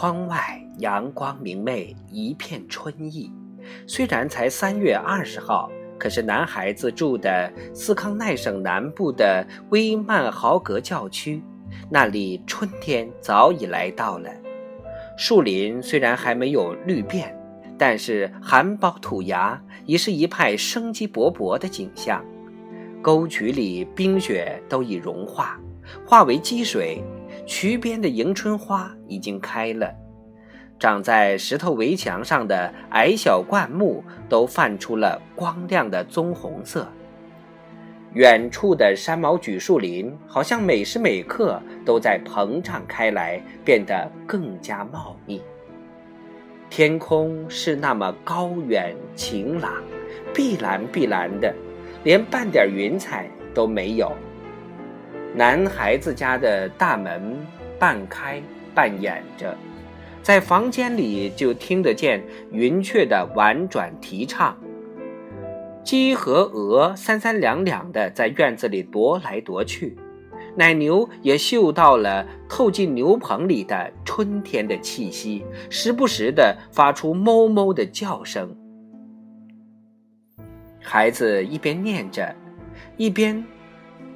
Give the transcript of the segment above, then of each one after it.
窗外阳光明媚，一片春意。虽然才三月二十号，可是男孩子住的斯康奈省南部的威曼豪格教区，那里春天早已来到了。树林虽然还没有绿遍，但是含苞吐芽，已是一派生机勃勃的景象。沟渠里冰雪都已融化，化为积水。渠边的迎春花已经开了，长在石头围墙上的矮小灌木都泛出了光亮的棕红色。远处的山毛榉树林好像每时每刻都在膨胀开来，变得更加茂密。天空是那么高远晴朗，碧蓝碧蓝的，连半点云彩都没有。男孩子家的大门半开半掩着，在房间里就听得见云雀的婉转啼唱，鸡和鹅三三两两的在院子里踱来踱去，奶牛也嗅到了透进牛棚里的春天的气息，时不时的发出哞哞的叫声。孩子一边念着，一边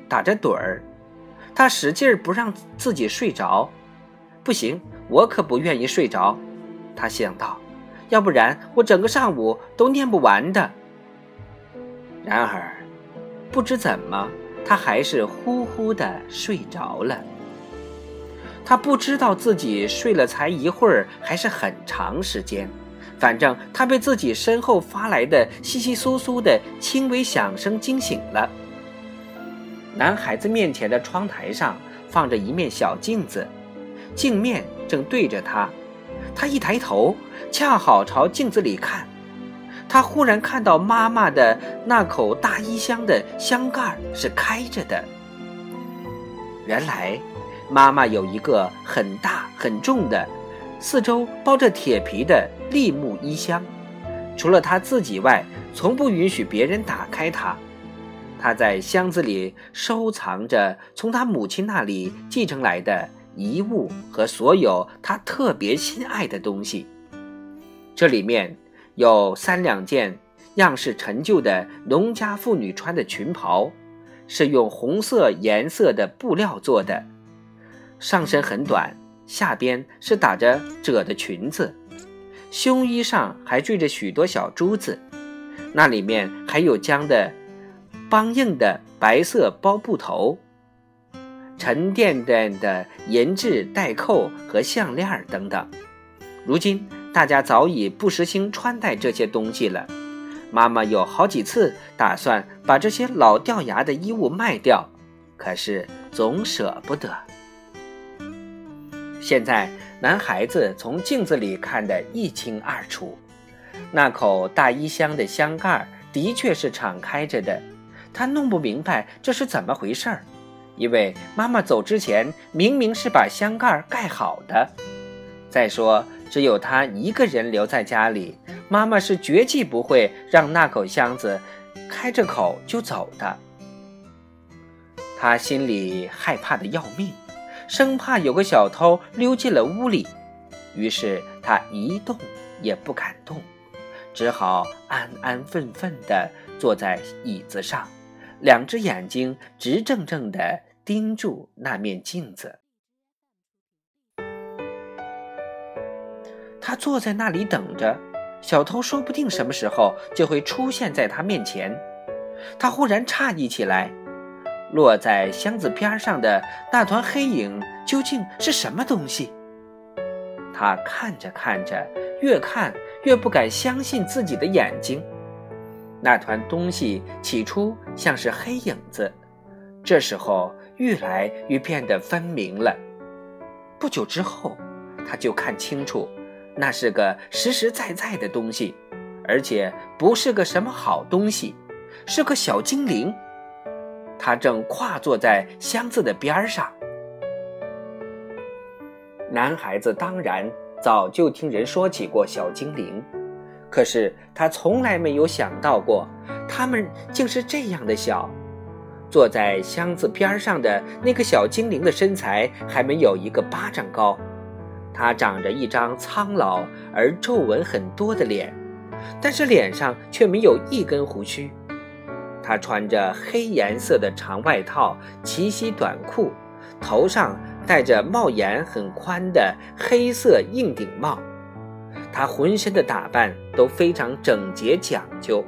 打着盹儿。他使劲儿不让自己睡着，不行，我可不愿意睡着。他想到，要不然我整个上午都念不完的。然而，不知怎么，他还是呼呼的睡着了。他不知道自己睡了才一会儿，还是很长时间。反正他被自己身后发来的窸窸窣窣的轻微响声惊醒了。男孩子面前的窗台上放着一面小镜子，镜面正对着他。他一抬头，恰好朝镜子里看。他忽然看到妈妈的那口大衣箱的箱盖是开着的。原来，妈妈有一个很大很重的、四周包着铁皮的立木衣箱，除了她自己外，从不允许别人打开它。他在箱子里收藏着从他母亲那里继承来的遗物和所有他特别心爱的东西。这里面有三两件样式陈旧的农家妇女穿的裙袍，是用红色颜色的布料做的，上身很短，下边是打着褶的裙子，胸衣上还缀着许多小珠子，那里面还有浆的。梆硬的白色包布头，沉甸甸的银质带扣和项链等等。如今大家早已不时兴穿戴这些东西了。妈妈有好几次打算把这些老掉牙的衣物卖掉，可是总舍不得。现在男孩子从镜子里看得一清二楚，那口大衣箱的箱盖的确是敞开着的。他弄不明白这是怎么回事儿，因为妈妈走之前明明是把箱盖盖好的。再说，只有他一个人留在家里，妈妈是绝技不会让那口箱子开着口就走的。他心里害怕的要命，生怕有个小偷溜进了屋里，于是他一动也不敢动，只好安安分分地坐在椅子上。两只眼睛直怔怔地盯住那面镜子。他坐在那里等着，小偷说不定什么时候就会出现在他面前。他忽然诧异起来，落在箱子边上的那团黑影究竟是什么东西？他看着看着，越看越不敢相信自己的眼睛。那团东西起初像是黑影子，这时候愈来愈变得分明了。不久之后，他就看清楚，那是个实实在在的东西，而且不是个什么好东西，是个小精灵。他正跨坐在箱子的边上。男孩子当然早就听人说起过小精灵。可是他从来没有想到过，他们竟是这样的小。坐在箱子边上的那个小精灵的身材还没有一个巴掌高，他长着一张苍老而皱纹很多的脸，但是脸上却没有一根胡须。他穿着黑颜色的长外套、齐膝短裤，头上戴着帽檐很宽的黑色硬顶帽。他浑身的打扮都非常整洁讲究，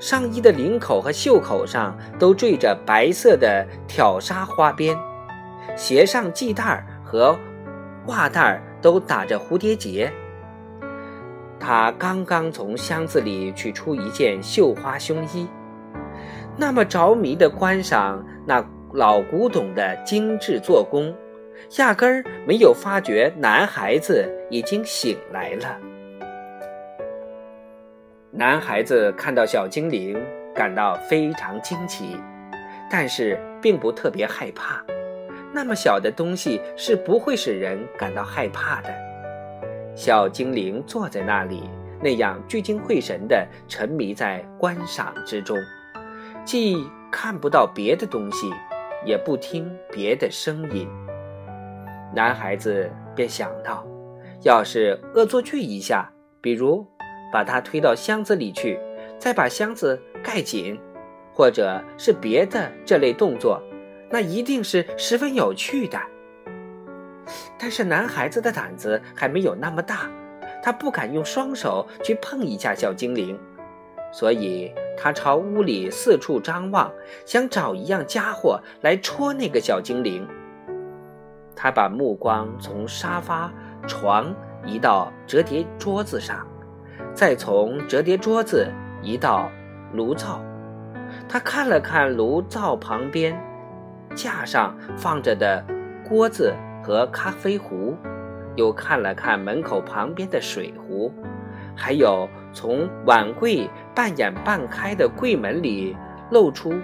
上衣的领口和袖口上都缀着白色的挑纱花边，鞋上系带和袜带都打着蝴蝶结。他刚刚从箱子里取出一件绣花胸衣，那么着迷地观赏那老古董的精致做工，压根儿没有发觉男孩子已经醒来了。男孩子看到小精灵，感到非常惊奇，但是并不特别害怕。那么小的东西是不会使人感到害怕的。小精灵坐在那里，那样聚精会神地沉迷在观赏之中，既看不到别的东西，也不听别的声音。男孩子便想到，要是恶作剧一下，比如把它推到箱子里去，再把箱子盖紧，或者是别的这类动作。那一定是十分有趣的，但是男孩子的胆子还没有那么大，他不敢用双手去碰一下小精灵，所以他朝屋里四处张望，想找一样家伙来戳那个小精灵。他把目光从沙发、床移到折叠桌子上，再从折叠桌子移到炉灶，他看了看炉灶旁边。架上放着的锅子和咖啡壶，又看了看门口旁边的水壶，还有从碗柜半掩半开的柜门里露出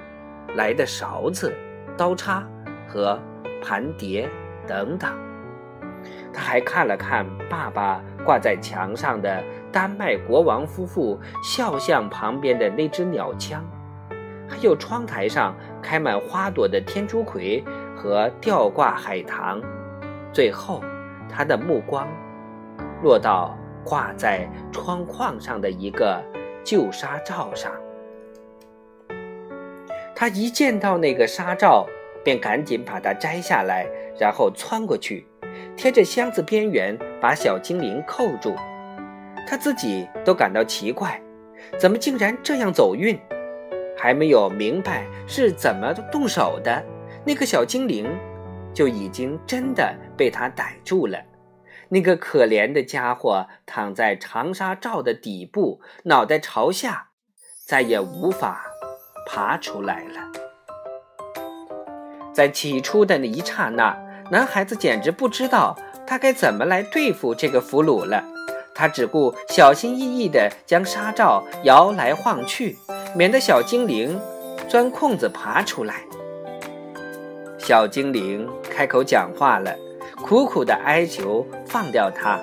来的勺子、刀叉和盘碟等等。他还看了看爸爸挂在墙上的丹麦国王夫妇肖像旁边的那只鸟枪。还有窗台上开满花朵的天竺葵和吊挂海棠，最后，他的目光落到挂在窗框上的一个旧纱罩上。他一见到那个纱罩，便赶紧把它摘下来，然后窜过去，贴着箱子边缘把小精灵扣住。他自己都感到奇怪，怎么竟然这样走运？还没有明白是怎么动手的，那个小精灵就已经真的被他逮住了。那个可怜的家伙躺在长沙罩的底部，脑袋朝下，再也无法爬出来了。在起初的那一刹那，男孩子简直不知道他该怎么来对付这个俘虏了。他只顾小心翼翼地将纱罩摇来晃去。免得小精灵钻空子爬出来。小精灵开口讲话了，苦苦的哀求放掉他。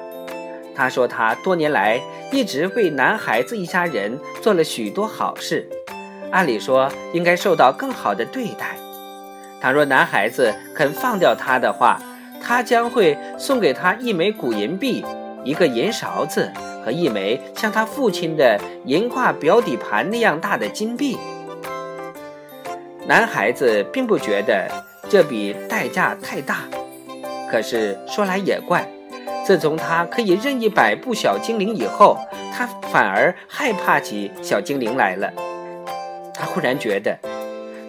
他说他多年来一直为男孩子一家人做了许多好事，按理说应该受到更好的对待。倘若男孩子肯放掉他的话，他将会送给他一枚古银币，一个银勺子。和一枚像他父亲的银挂表底盘那样大的金币，男孩子并不觉得这笔代价太大。可是说来也怪，自从他可以任意摆布小精灵以后，他反而害怕起小精灵来了。他忽然觉得，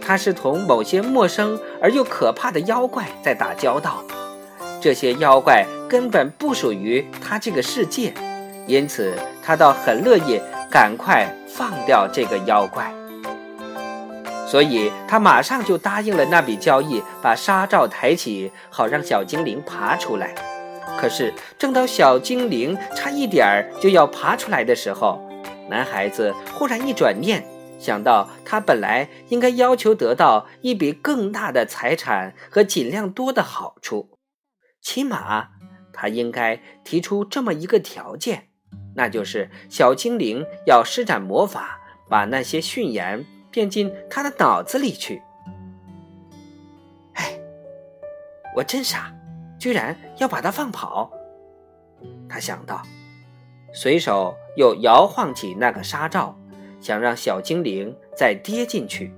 他是同某些陌生而又可怕的妖怪在打交道，这些妖怪根本不属于他这个世界。因此，他倒很乐意赶快放掉这个妖怪，所以他马上就答应了那笔交易，把纱罩抬起，好让小精灵爬出来。可是，正当小精灵差一点儿就要爬出来的时候，男孩子忽然一转念，想到他本来应该要求得到一笔更大的财产和尽量多的好处，起码他应该提出这么一个条件。那就是小精灵要施展魔法，把那些训言变进他的脑子里去。哎，我真傻，居然要把他放跑！他想到，随手又摇晃起那个纱罩，想让小精灵再跌进去。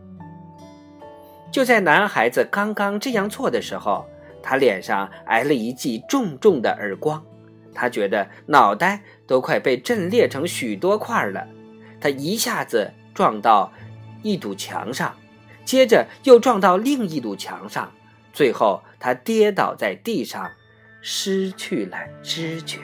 就在男孩子刚刚这样做的时候，他脸上挨了一记重重的耳光，他觉得脑袋都快被震裂成许多块了。他一下子撞到一堵墙上，接着又撞到另一堵墙上，最后他跌倒在地上，失去了知觉。